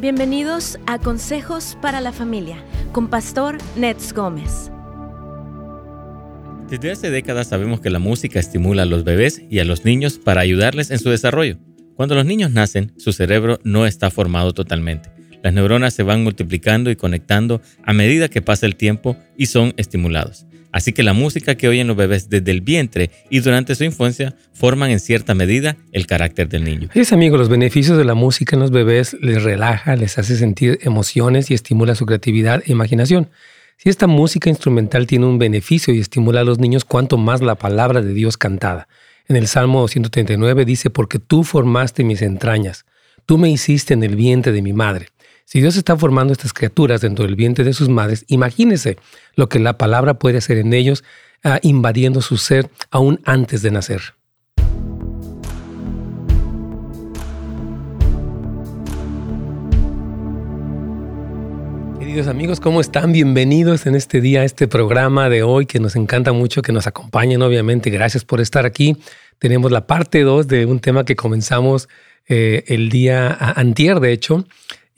Bienvenidos a Consejos para la Familia con Pastor Nets Gómez. Desde hace décadas sabemos que la música estimula a los bebés y a los niños para ayudarles en su desarrollo. Cuando los niños nacen, su cerebro no está formado totalmente. Las neuronas se van multiplicando y conectando a medida que pasa el tiempo y son estimulados. Así que la música que oyen los bebés desde el vientre y durante su infancia forman en cierta medida el carácter del niño. Es amigo, los beneficios de la música en los bebés les relaja, les hace sentir emociones y estimula su creatividad e imaginación. Si esta música instrumental tiene un beneficio y estimula a los niños, cuanto más la palabra de Dios cantada. En el Salmo 139 dice, porque tú formaste mis entrañas, tú me hiciste en el vientre de mi madre. Si Dios está formando estas criaturas dentro del vientre de sus madres, imagínese lo que la palabra puede hacer en ellos, ah, invadiendo su ser aún antes de nacer. Queridos amigos, ¿cómo están? Bienvenidos en este día a este programa de hoy que nos encanta mucho que nos acompañen, obviamente. Gracias por estar aquí. Tenemos la parte 2 de un tema que comenzamos eh, el día antier, de hecho,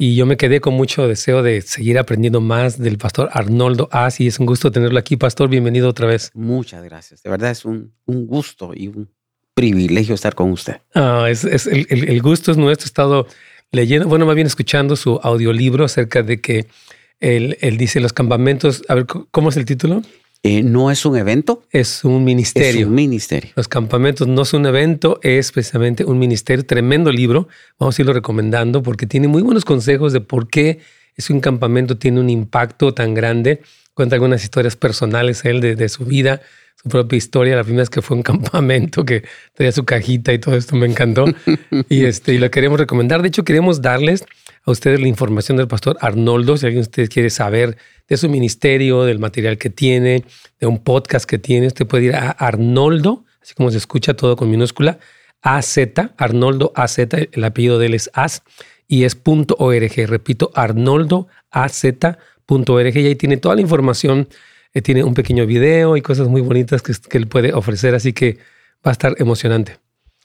y yo me quedé con mucho deseo de seguir aprendiendo más del pastor Arnoldo As y es un gusto tenerlo aquí, pastor. Bienvenido otra vez. Muchas gracias. De verdad es un, un gusto y un privilegio estar con usted. Ah, es, es el, el, gusto es nuestro. He estado leyendo, bueno, más bien escuchando su audiolibro acerca de que él, él dice los campamentos. A ver, ¿cómo es el título? Eh, no es un evento. Es un ministerio. Es un ministerio. Los campamentos no es un evento, es precisamente un ministerio. Tremendo libro. Vamos a irlo recomendando porque tiene muy buenos consejos de por qué es un campamento tiene un impacto tan grande. Cuenta algunas historias personales él de, de su vida, su propia historia. La primera vez que fue un campamento, que tenía su cajita y todo esto me encantó. y, este, y lo queremos recomendar. De hecho, queremos darles a ustedes la información del pastor Arnoldo, si alguien de ustedes quiere saber de su ministerio, del material que tiene, de un podcast que tiene, usted puede ir a Arnoldo, así como se escucha todo con minúscula, AZ, Arnoldo AZ, el apellido de él es AS, y es .org, repito, Arnoldo AZ.org, y ahí tiene toda la información, eh, tiene un pequeño video y cosas muy bonitas que, que él puede ofrecer, así que va a estar emocionante.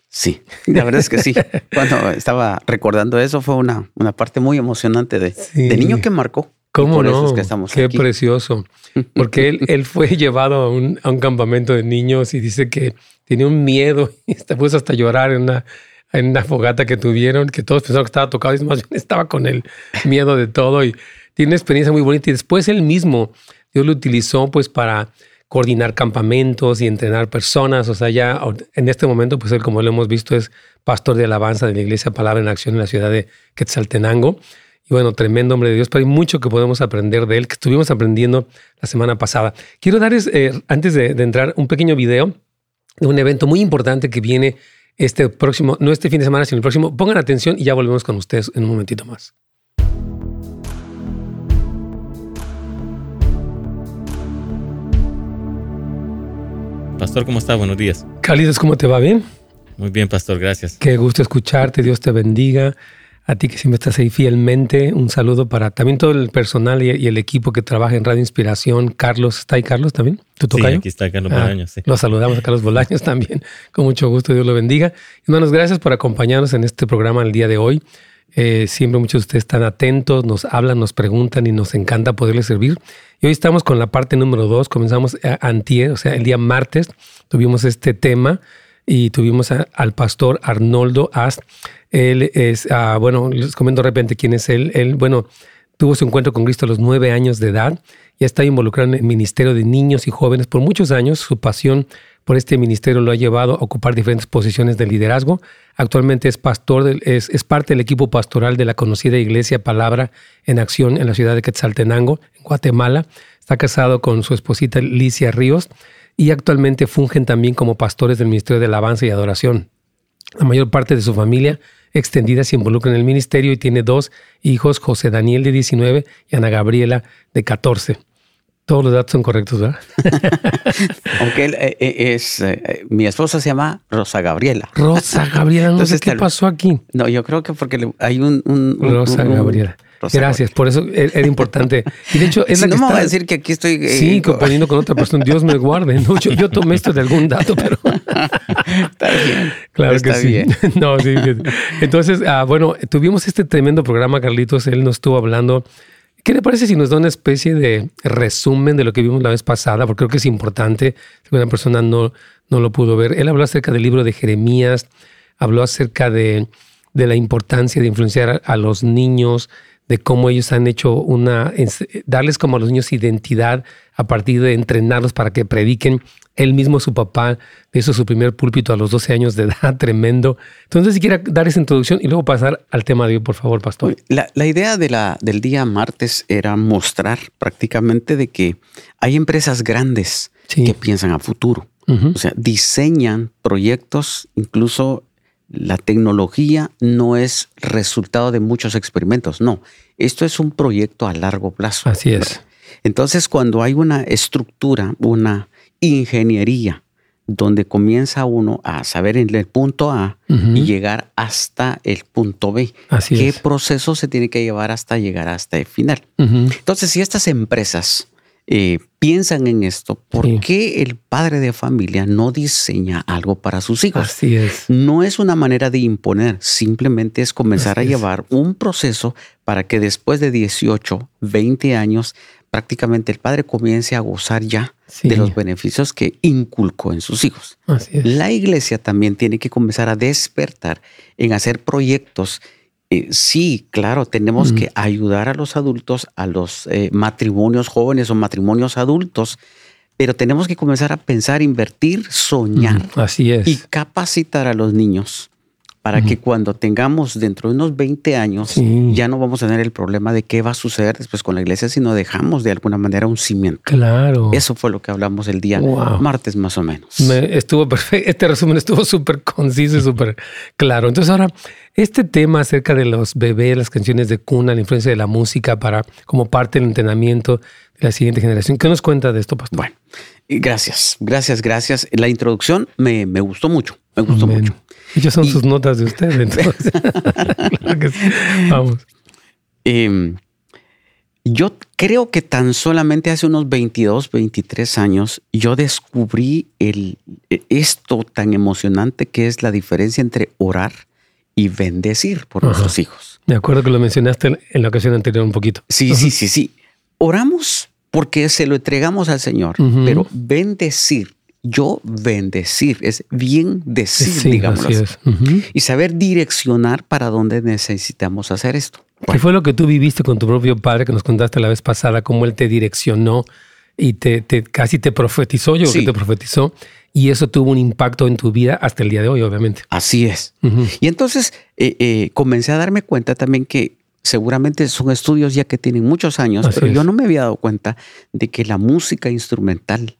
Sí, la verdad es que sí. Cuando estaba recordando eso fue una, una parte muy emocionante de, de niño que marcó. ¿Cómo no? que estamos Qué precioso. Porque él, él fue llevado a un, a un, campamento de niños y dice que tenía un miedo y se puso hasta llorar en una, en una fogata que tuvieron, que todos pensaron que estaba tocado y más bien estaba con el miedo de todo y tiene una experiencia muy bonita. Y después él mismo, Dios lo utilizó pues para coordinar campamentos y entrenar personas. O sea, ya en este momento, pues él, como lo hemos visto, es pastor de alabanza de la Iglesia Palabra en Acción en la ciudad de Quetzaltenango. Y bueno, tremendo hombre de Dios, pero hay mucho que podemos aprender de él, que estuvimos aprendiendo la semana pasada. Quiero darles, eh, antes de, de, entrar, un pequeño video de un evento muy importante que viene este próximo, no este fin de semana, sino el próximo. Pongan atención y ya volvemos con ustedes en un momentito más. Pastor, ¿cómo está? Buenos días. Cálidos, ¿cómo te va? ¿Bien? Muy bien, Pastor, gracias. Qué gusto escucharte, Dios te bendiga. A ti que siempre estás ahí fielmente, un saludo para también todo el personal y, el equipo que trabaja en Radio Inspiración. Carlos, ¿está ahí Carlos también? ¿Tu Sí, aquí está Carlos ah, Bolaños. Sí. Los saludamos a Carlos Bolaños también. Con mucho gusto, Dios lo bendiga. Hermanos, gracias por acompañarnos en este programa el día de hoy. Eh, siempre muchos de ustedes están atentos, nos hablan, nos preguntan y nos encanta poderles servir. Y hoy estamos con la parte número dos. Comenzamos antier, o sea, el día martes tuvimos este tema y tuvimos al pastor Arnoldo Ast. Él es, uh, bueno, les comento de repente quién es él. Él, bueno, tuvo su encuentro con Cristo a los nueve años de edad y está involucrado en el ministerio de niños y jóvenes por muchos años. Su pasión por este ministerio lo ha llevado a ocupar diferentes posiciones de liderazgo. Actualmente es pastor, es, es, parte del equipo pastoral de la conocida Iglesia Palabra en Acción en la ciudad de Quetzaltenango, en Guatemala. Está casado con su esposita Licia Ríos y actualmente fungen también como pastores del Ministerio de Alabanza y Adoración. La mayor parte de su familia extendida se involucra en el ministerio y tiene dos hijos, José Daniel de 19 y Ana Gabriela de 14. Todos los datos son correctos, ¿verdad? Aunque él eh, eh, es, eh, mi esposa se llama Rosa Gabriela. Rosa Gabriela, no Entonces, sé qué pasó aquí. No, yo creo que porque hay un... un Rosa Gabriela. Gracias, por eso era importante. Y de hecho, es la que no me va a decir que aquí estoy. Eh, sí, componiendo con otra persona. Dios me guarde. yo, tomé esto de algún dato, pero. está bien. Claro que sí. no, sí. Entonces, ah, bueno, tuvimos este tremendo programa, Carlitos. Él nos estuvo hablando. ¿Qué le parece si nos da una especie de resumen de lo que vimos la vez pasada? Porque creo que es importante. Si una persona no, no lo pudo ver. Él habló acerca del libro de Jeremías, habló acerca de, de la importancia de influenciar a los niños, de cómo ellos han hecho una, darles como a los niños identidad a partir de entrenarlos para que prediquen. Él mismo, su papá, hizo su primer púlpito a los 12 años de edad, tremendo. Entonces, si quiera dar esa introducción y luego pasar al tema de hoy, por favor, pastor. La, la idea de la, del día martes era mostrar prácticamente de que hay empresas grandes que piensan a futuro. O sea, diseñan proyectos incluso la tecnología no es resultado de muchos experimentos, no. Esto es un proyecto a largo plazo. Así es. Entonces, cuando hay una estructura, una ingeniería, donde comienza uno a saber en el punto A y llegar hasta el punto B. Así ¿Qué proceso se tiene que llevar hasta llegar hasta el final? Entonces, si estas empresas eh, piensan en esto, ¿por qué el padre de familia no diseña algo para sus hijos? Así es. No es una manera de imponer, simplemente es comenzar a llevar un proceso para que después de 18, 20 años, prácticamente el padre comience a gozar ya de los beneficios que inculcó en sus hijos. La iglesia también tiene que comenzar a despertar en hacer proyectos eh, sí, claro, tenemos que ayudar a los adultos, a los eh, matrimonios jóvenes o matrimonios adultos, pero tenemos que comenzar a pensar, invertir, soñar. así es. Y capacitar a los niños para que cuando tengamos dentro de unos 20 años ya no vamos a tener el problema de qué va a suceder después con la iglesia, sino dejamos de alguna manera un cimiento. Claro. Eso fue lo que hablamos el día martes más o menos. estuvo perfecto, este resumen estuvo súper conciso y súper claro. Entonces ahora, este tema acerca de los bebés, las canciones de cuna, la influencia de la música para como parte del entrenamiento de la siguiente generación, ¿qué nos cuenta de esto, pastor? Bueno, gracias, gracias, gracias. La introducción me, me gustó mucho, me gustó mucho. Ellas son sus notas de usted, entonces. Vamos. Em, yo creo que tan solamente hace unos 22, 23 años yo descubrí el, esto tan emocionante que es la diferencia entre orar y bendecir por nuestros hijos. Me acuerdo que lo mencionaste en la ocasión anterior un poquito. Sí, sí, sí, sí. Oramos porque se lo entregamos al Señor, pero bendecir yo bendecir, es bien decir, digamos. Y saber direccionar para dónde necesitamos hacer esto. ¿Qué fue lo que tú viviste con tu propio padre que nos contaste la vez pasada, cómo él te direccionó y te, casi te profetizó, yo creo que te profetizó, y eso tuvo un impacto en tu vida hasta el día de hoy, obviamente. Así es. Y entonces eh, eh, comencé a darme cuenta también que seguramente son estudios ya que tienen muchos años, pero yo no me había dado cuenta de que la música instrumental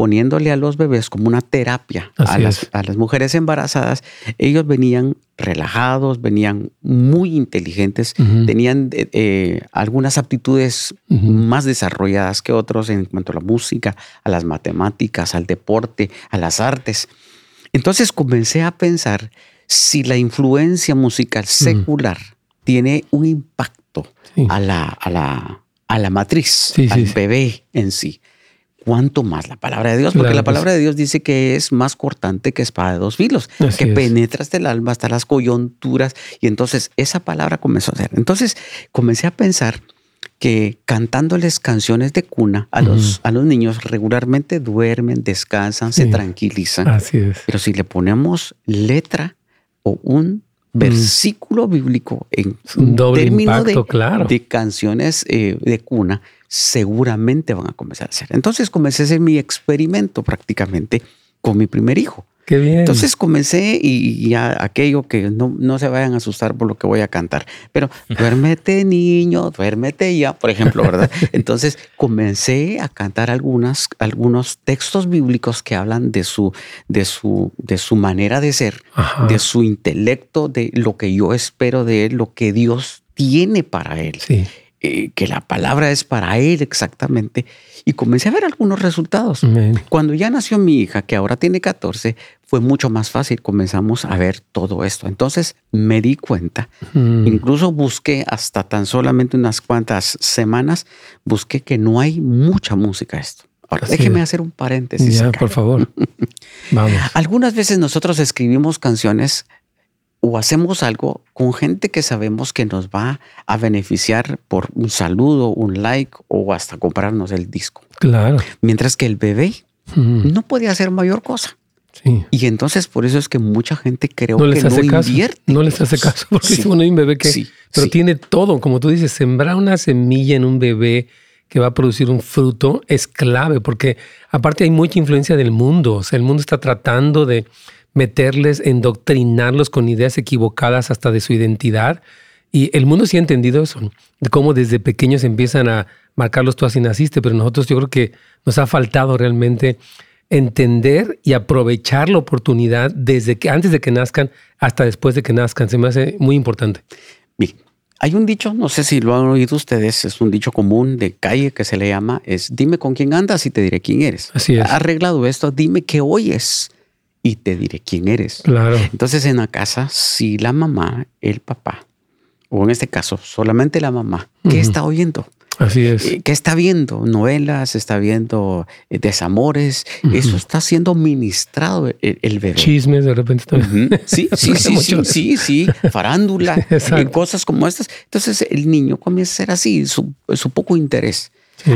poniéndole a los bebés como una terapia a las, mujeres embarazadas, ellos venían relajados, venían muy inteligentes, tenían eh, eh, algunas aptitudes más desarrolladas que otros en cuanto a la música, a las matemáticas, al deporte, a las artes. Entonces comencé a pensar si la influencia musical secular tiene un impacto a, la, a, la, a la matriz, al bebé en sí cuánto más la palabra de Dios, porque la palabra de Dios dice que es más cortante que espada de dos filos, que penetra hasta el alma, hasta las coyunturas, y entonces esa palabra comenzó a ser. Entonces comencé a pensar que cantándoles canciones de cuna a los, a los niños regularmente duermen, descansan, se tranquilizan. Así es. Pero si le ponemos letra o un versículo bíblico en un doble impacto, claro. de canciones eh, de cuna, seguramente van a comenzar a hacer. Entonces comencé a hacer mi experimento prácticamente con mi primer hijo. Qué bien. Entonces comencé y, ya aquello que no, no, se vayan a asustar por lo que voy a cantar, pero duérmete niño, duérmete ya, por ejemplo, ¿verdad? Entonces comencé a cantar algunas, algunos textos bíblicos que hablan de su, de su, de su manera de ser, de su intelecto, de lo que yo espero de él, lo que Dios tiene para él. Sí. Eh, que la palabra es para él exactamente. Y comencé a ver algunos resultados. Cuando ya nació mi hija, que ahora tiene 14, fue mucho más fácil. Comenzamos a ver todo esto. Entonces me di cuenta, mm. incluso busqué hasta tan solamente unas cuantas semanas, busqué que no hay mucha música esto. Ahora, déjeme hacer un paréntesis. Ya, por favor. Vamos. Algunas veces nosotros escribimos canciones o hacemos algo con gente que sabemos que nos va a beneficiar por un saludo, un like o hasta comprarnos el disco. Claro. Mientras que el bebé no puede hacer mayor cosa. Sí. Y entonces por eso es que mucha gente creo no les que hace no caso. invierte. No les hace caso porque sí. hay un bebé que... pero tiene todo, como tú dices, sembrar una semilla en un bebé que va a producir un fruto es clave porque aparte hay mucha influencia del mundo. O sea, el mundo está tratando de meterles, endoctrinarlos con ideas equivocadas hasta de su identidad. Y el mundo sí ha entendido eso, de cómo desde pequeños empiezan a marcarlos tú así naciste, pero nosotros yo creo que nos ha faltado realmente entender y aprovechar la oportunidad desde que antes de que nazcan hasta después de que nazcan. Se me hace muy importante. Bien, hay un dicho, no sé si lo han oído ustedes, es un dicho común de calle que se le llama, es dime con quién andas y te diré quién eres. Así es. Arreglado esto, dime qué oyes y te diré quién eres. Claro. Entonces en la casa, si la mamá, el papá, o en este caso solamente la mamá, ¿qué está oyendo? Así es. Eh, ¿Qué está viendo? Novelas, está viendo eh, desamores. Eso está siendo ministrado el, bebé. Chismes de repente también. Sí, sí, sí, sí, sí, sí, farándula, y cosas como estas. Entonces el niño comienza a ser así, su, su poco interés.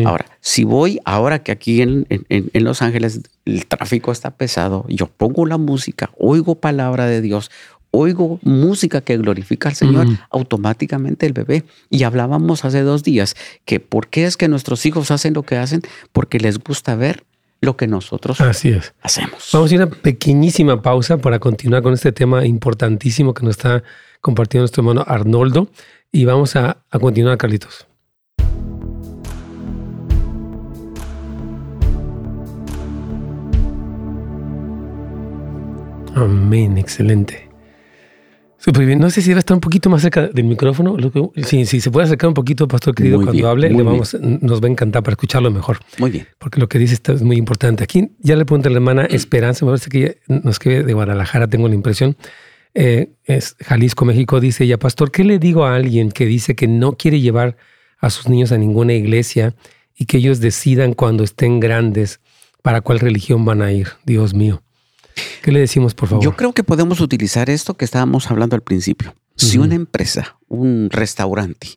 Ahora, si voy, ahora que aquí en, Los Ángeles el tráfico está pesado, yo pongo la música, oigo palabra de Dios, oigo música que glorifica al Señor, automáticamente el bebé. Y hablábamos hace dos días que por qué es que nuestros hijos hacen lo que hacen, porque les gusta ver lo que nosotros Así es. hacemos. Vamos a ir a una pequeñísima pausa para continuar con este tema importantísimo que nos está compartiendo nuestro hermano Arnoldo y vamos a, a continuar, Carlitos. Amén, excelente. Súper bien. No sé si debe estar un poquito más cerca del micrófono. Si, se puede acercar un poquito, pastor querido, cuando hable, le vamos, nos va a encantar para escucharlo mejor. Muy bien. Porque lo que dice está, es muy importante. Aquí ya le pregunto a la hermana Esperanza, me parece que nos quede de Guadalajara, tengo la impresión. Eh, es Jalisco, México, dice ella, pastor, ¿qué le digo a alguien que dice que no quiere llevar a sus niños a ninguna iglesia y que ellos decidan cuando estén grandes para cuál religión van a ir? Dios mío. ¿Qué le decimos, por favor? Yo creo que podemos utilizar esto que estábamos hablando al principio. Si una empresa, un restaurante,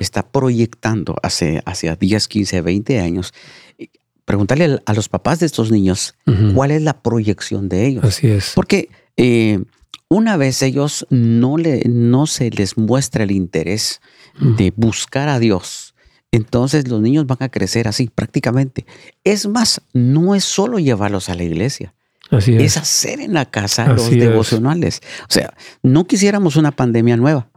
está proyectando hace, hacia 10, 15, 20 años, preguntarle a los papás de estos niños cuál es la proyección de ellos. Así es. Porque eh, una vez ellos no, le, no se les muestra el interés de buscar a Dios, entonces los niños van a crecer así prácticamente. Es más, no es solo llevarlos a la iglesia es. hacer en la casa los devocionales. O sea, no quisiéramos una pandemia nueva,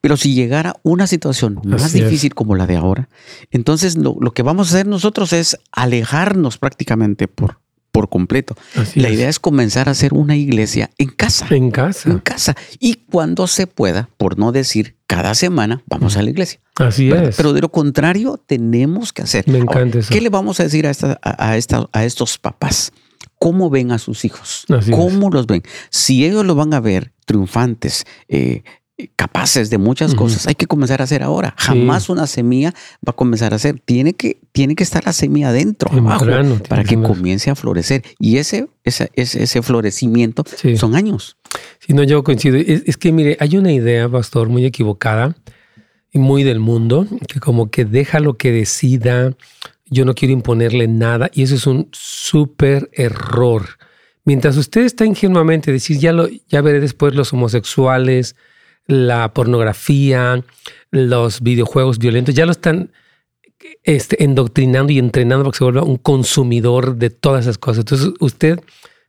pero si llegara una situación más difícil como la de ahora, entonces lo, que vamos a hacer nosotros es alejarnos prácticamente por, por completo. la idea es comenzar a hacer una iglesia en casa. En casa. En casa. Y cuando se pueda, por no decir cada semana, vamos a la iglesia. Así es. Pero de lo contrario, tenemos que hacer. Me encanta eso. ¿Qué le vamos a decir a, a, a estos papás? Cómo ven a sus hijos, cómo los ven. Si ellos lo van a ver triunfantes, eh, capaces de muchas cosas, hay que comenzar a hacer ahora. Jamás una semilla va a comenzar a hacer. Tiene que, tiene que estar la semilla adentro, abajo, para que comience a florecer. Y ese, ese, ese, florecimiento son años. Si no, yo coincido. Es, es, que, mire, hay una idea, pastor, muy equivocada y muy del mundo, que como que deja lo que decida yo no quiero imponerle nada y eso es un súper error. Mientras usted está ingenuamente decir, ya, lo, ya veré después los homosexuales, la pornografía, los videojuegos violentos, ya lo están este, endoctrinando y entrenando para que se vuelva un consumidor de todas esas cosas. Entonces usted,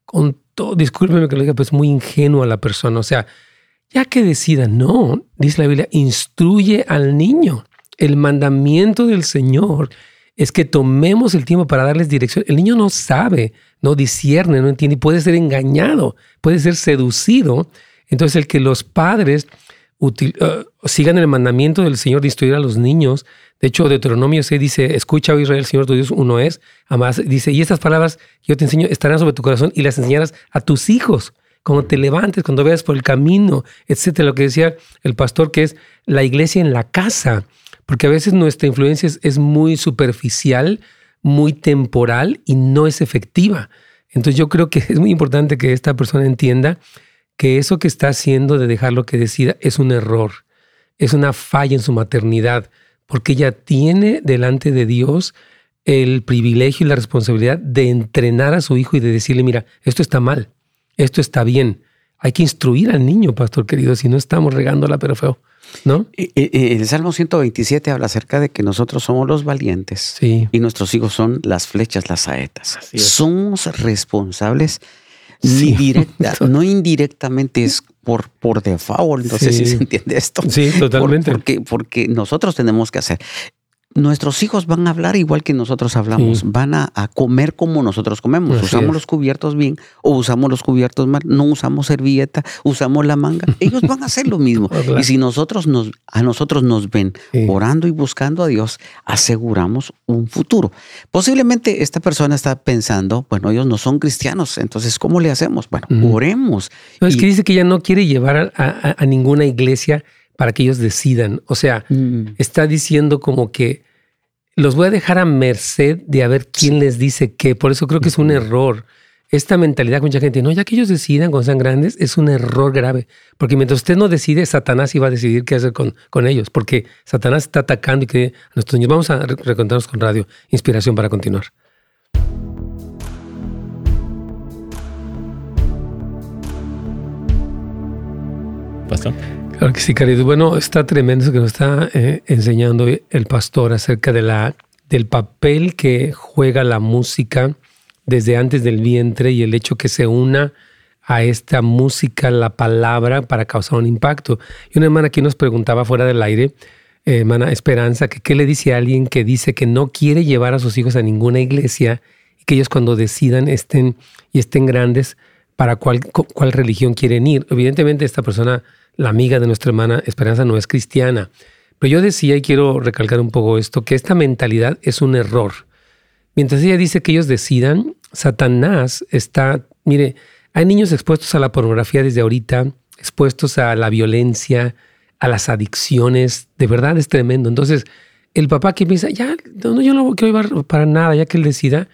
con todo, discúlpeme que lo diga, pero es muy ingenuo a la persona. O sea, ya que decida, no, dice la Biblia, instruye al niño. El mandamiento del Señor es que tomemos el tiempo para darles dirección. El niño no sabe, no discierne, no entiende, puede ser engañado, puede ser seducido. Entonces el que los padres uh, sigan el mandamiento del Señor de instruir a los niños. De hecho, Deuteronomio se dice, escucha, oh Israel, el Señor tu Dios uno es. Además, dice, y estas palabras que yo te enseño estarán sobre tu corazón y las enseñarás a tus hijos cuando te levantes, cuando veas por el camino, etcétera. Lo que decía el pastor, que es la iglesia en la casa, porque a veces nuestra influencia es, muy superficial, muy temporal y no es efectiva. Entonces yo creo que es muy importante que esta persona entienda que eso que está haciendo de dejar lo que decida es un error, es una falla en su maternidad, porque ella tiene delante de Dios el privilegio y la responsabilidad de entrenar a su hijo y de decirle, mira, esto está mal, esto está bien. Hay que instruir al niño, pastor querido, si no estamos regándola, pero feo. ¿No? El Salmo 127 habla acerca de que nosotros somos los valientes y nuestros hijos son las flechas, las saetas. Somos responsables ni directa, no indirectamente es por, por default. No sé si se entiende esto. Sí, totalmente. porque, porque nosotros tenemos que hacer nuestros hijos van a hablar igual que nosotros hablamos, van a, comer como nosotros comemos. usamos los cubiertos bien o usamos los cubiertos mal, no usamos servilleta, usamos la manga. Ellos van a hacer lo mismo. Y si nosotros nos, a nosotros nos ven orando y buscando a Dios, aseguramos un futuro. Posiblemente esta persona está pensando, bueno, ellos no son cristianos, entonces ¿cómo le hacemos? Bueno, oremos. es que dice que ella no quiere llevar a ninguna iglesia para que ellos decidan. O sea, mm. está diciendo como que los voy a dejar a merced de a ver quién les dice qué. Por eso creo que es un error. Esta mentalidad que mucha gente, no, ya que ellos decidan cuando sean grandes, es un error grave. Porque mientras usted no decide, Satanás iba a decidir qué hacer con, con ellos. Porque Satanás está atacando y que a nuestros niños. Vamos a recontarnos con radio. Inspiración para continuar. Pastor. Sí, querido. Bueno, está tremendo que nos está eh, enseñando el pastor acerca de la, del papel que juega la música desde antes del vientre y el hecho que se una a esta música, la palabra, para causar un impacto. Y una hermana aquí nos preguntaba fuera del aire, eh, hermana Esperanza, que qué le dice a alguien que dice que no quiere llevar a sus hijos a ninguna iglesia y que ellos cuando decidan estén y estén grandes, para cuál, cuál religión quieren ir. Evidentemente esta persona la amiga de nuestra hermana Esperanza no es cristiana. Pero yo decía, y quiero recalcar un poco esto, que esta mentalidad es un error. Mientras ella dice que ellos decidan, Satanás está, mire, hay niños expuestos a la pornografía desde ahorita, expuestos a la violencia, a las adicciones, de verdad es tremendo. Entonces, el papá que piensa, ya, no, yo no quiero llevar para nada, ya que él decida,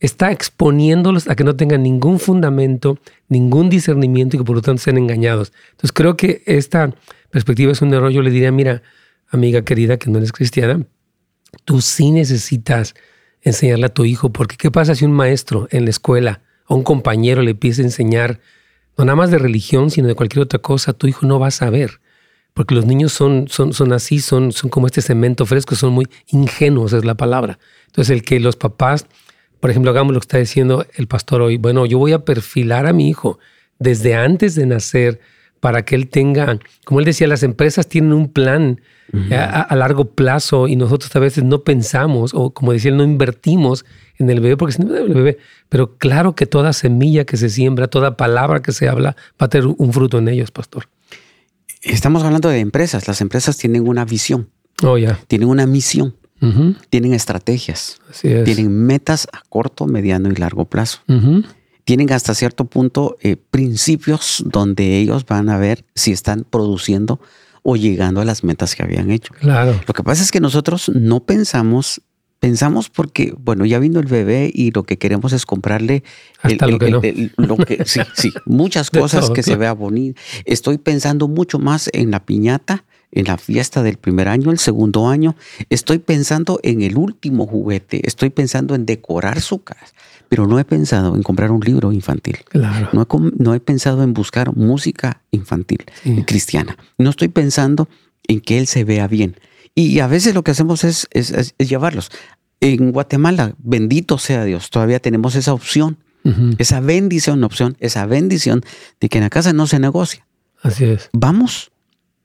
está exponiéndolos a que no tengan ningún fundamento, ningún discernimiento y que por lo tanto sean engañados. Entonces creo que esta perspectiva es un error. Yo le diría, mira, amiga querida, que no eres cristiana, tú sí necesitas enseñarle a tu hijo, porque ¿qué pasa si un maestro en la escuela a un compañero le empieza a enseñar, no nada más de religión, sino de cualquier otra cosa, tu hijo no va a saber? Porque los niños son, son, son así, son, son como este cemento fresco, son muy ingenuos, es la palabra. Entonces el que los papás por ejemplo, hagamos lo que está diciendo el pastor hoy. Bueno, yo voy a perfilar a mi hijo desde antes de nacer para que él tenga, como él decía, las empresas tienen un plan a, largo plazo y nosotros a veces no pensamos o como decía él, no invertimos en el bebé porque si no el bebé, pero claro que toda semilla que se siembra, toda palabra que se habla va a tener un fruto en ellos, pastor. Estamos hablando de empresas, las empresas tienen una visión, oh, ya. tienen una misión tienen estrategias, tienen metas a corto, mediano y largo plazo. Tienen hasta cierto punto eh, principios donde ellos van a ver si están produciendo o llegando a las metas que habían hecho. Claro. Lo que pasa es que nosotros no pensamos pensamos porque, bueno, ya vino el bebé y lo que queremos es comprarle lo que no. sí, sí, muchas cosas que se vea bonito. Estoy pensando mucho más en la piñata en la fiesta del primer año, el segundo año, estoy pensando en el último juguete, estoy pensando en decorar su casa, pero no he pensado en comprar un libro infantil. Claro. No, he, no he pensado en buscar música infantil cristiana. No estoy pensando en que él se vea bien. Y a veces lo que hacemos es, es, llevarlos. En Guatemala, bendito sea Dios, todavía tenemos esa opción, esa bendición, opción, esa bendición de que en la casa no se negocia. Así es. Vamos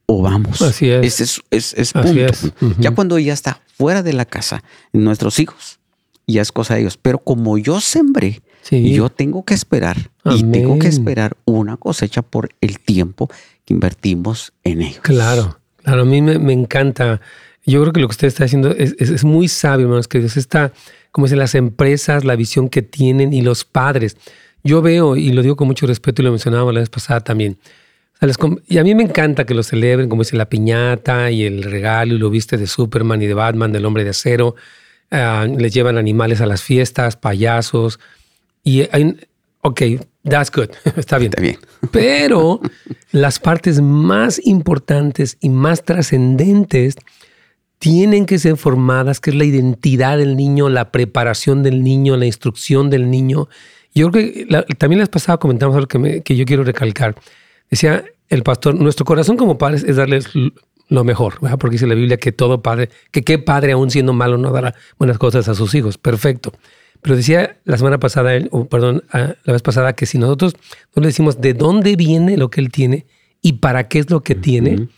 o vamos. Así es. es, es, punto. Ya cuando ya está fuera de la casa, nuestros hijos, ya es cosa de ellos. Pero como yo sembré, Y yo tengo que esperar y tengo que esperar una cosecha por el tiempo que invertimos en ellos. Claro, claro, a mí me, encanta. Yo creo que lo que usted está haciendo es, muy sabio, hermanos, que Dios está, como dicen las empresas, la visión que tienen y los padres. Yo veo, y lo digo con mucho respeto y lo mencionaba la vez pasada también, y a mí me encanta que lo celebren, como dice la piñata y el regalo y lo viste de Superman y de Batman, del hombre de acero. Ah, les llevan animales a las fiestas, payasos. Y hay, ok, that's good, está bien. Está bien. Pero las partes más importantes y más trascendentes tienen que ser formadas, que es la identidad del niño, la preparación del niño, la instrucción del niño. Yo creo que también les pasaba, comentamos algo que, que yo quiero recalcar. Decía el pastor, nuestro corazón como padres es darles lo mejor, porque dice la Biblia que todo padre, que qué padre aún siendo malo no dará buenas cosas a sus hijos. Perfecto. Pero decía la semana pasada, o perdón, la vez pasada, que si nosotros no le decimos de dónde viene lo que él tiene y para qué es lo que tiene,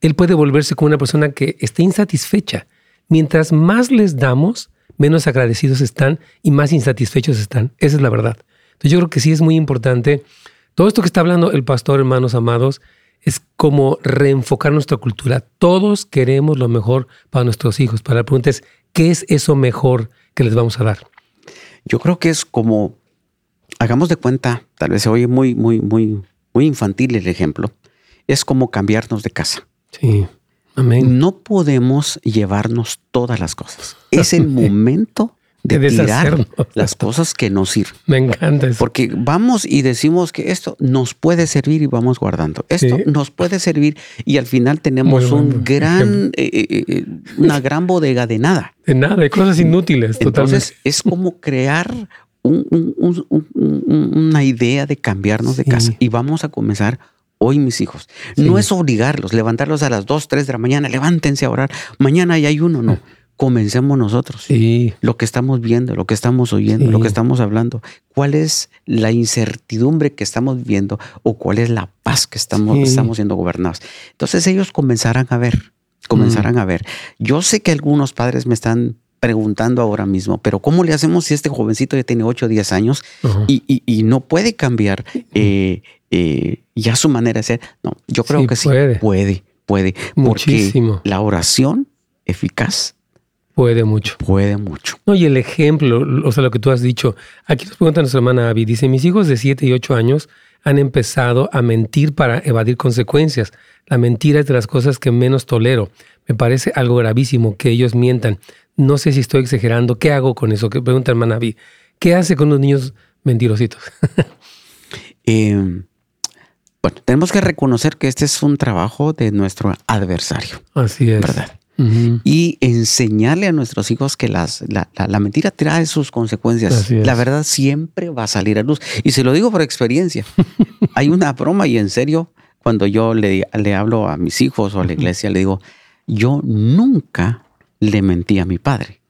él puede volverse como una persona que esté insatisfecha. Mientras más les damos, menos agradecidos están y más insatisfechos están. Esa es la verdad. Entonces yo creo que sí es muy importante todo esto que está hablando el pastor, hermanos amados, es como reenfocar nuestra cultura. Todos queremos lo mejor para nuestros hijos. Para la pregunta es, ¿qué es eso mejor que les vamos a dar? Yo creo que es como, hagamos de cuenta, tal vez se oye muy, muy, muy, muy infantil el ejemplo, es como cambiarnos de casa. Sí. Amén. No podemos llevarnos todas las cosas. Es el momento de, tirar las cosas que nos sirven. Me encanta eso. Porque vamos y decimos que esto nos puede servir y vamos guardando. Esto nos puede servir y al final tenemos un gran, eh, eh, eh, una gran bodega de nada. De nada, de cosas inútiles. Entonces es como crear una idea de cambiarnos de casa y vamos a comenzar hoy mis hijos. No es obligarlos, levantarlos a las 2, 3 de la mañana, levántense a orar, mañana ya hay uno, no comencemos nosotros. Sí. Lo que estamos viendo, lo que estamos oyendo, lo que estamos hablando. ¿Cuál es la incertidumbre que estamos viendo o cuál es la paz que estamos, estamos siendo gobernados? Entonces ellos comenzarán a ver, comenzarán mm. a ver. Yo sé que algunos padres me están preguntando ahora mismo, pero ¿cómo le hacemos si este jovencito ya tiene 8 o 10 años y, no puede cambiar eh, eh, ya su manera de ser? No, yo creo que sí puede, puede, Muchísimo. porque la oración eficaz Puede mucho. Puede mucho. No, y el ejemplo, o sea, lo que tú has dicho. Aquí nos pregunta nuestra hermana Abby. Dice, mis hijos de 7 y 8 años han empezado a mentir para evadir consecuencias. La mentira es de las cosas que menos tolero. Me parece algo gravísimo que ellos mientan. No sé si estoy exagerando. ¿Qué hago con eso? Que pregunta hermana Abby. ¿Qué hace con los niños mentirositos? Em, bueno, tenemos que reconocer que este es un trabajo de nuestro adversario. Así es. ¿Verdad? Y enseñarle a nuestros hijos que las, la, mentira trae sus consecuencias. La verdad siempre va a salir a luz. Y se lo digo por experiencia. Hay una broma y en serio, cuando yo le, le hablo a mis hijos o a la iglesia, le digo, yo nunca le mentí a mi padre.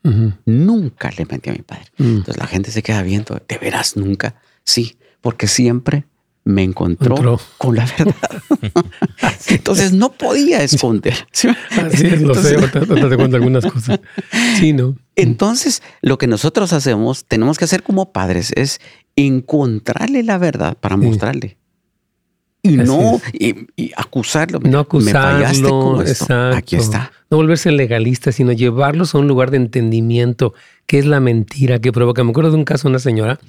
Nunca le mentí a mi padre. Entonces la gente se queda viendo, ¿de veras nunca? Sí, porque siempre me encontró con la verdad. Entonces no podía esconder. Así es, lo sé, te, cuento algunas cosas. Sí, ¿no? Entonces, lo que nosotros hacemos, tenemos que hacer como padres, es encontrarle la verdad para mostrarle. Y no y, acusarlo. No acusarlo. Exacto. Aquí está. No volverse legalista, sino llevarlos a un lugar de entendimiento, que es la mentira que provoca. Me acuerdo de un caso de una señora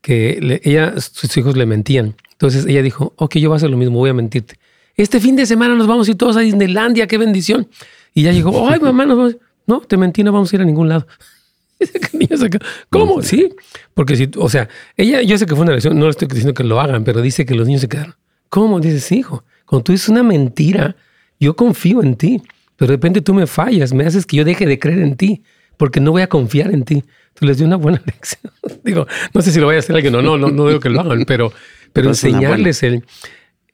que ella, sus hijos le mentían. Entonces ella dijo, ok, yo voy a hacer lo mismo, voy a mentirte. Este fin de semana nos vamos a ir todos a Disneylandia, qué bendición. Y ya llegó, ay, mamá, nos vamos. No, te mentí, no vamos a ir a ningún lado. ¿Cómo? Sí, porque si, o sea, ella, yo sé que fue una lección, no le estoy diciendo que lo hagan, pero dice que los niños se quedaron. ¿Cómo? Dices, hijo, cuando tú dices una mentira, yo confío en ti, pero de repente tú me fallas, me haces que yo deje de creer en ti, porque no voy a confiar en ti. Tú les di una buena lección. Digo, no sé si lo vaya a hacer alguien, no, no, no, no digo que lo hagan, pero, pero enseñarles el,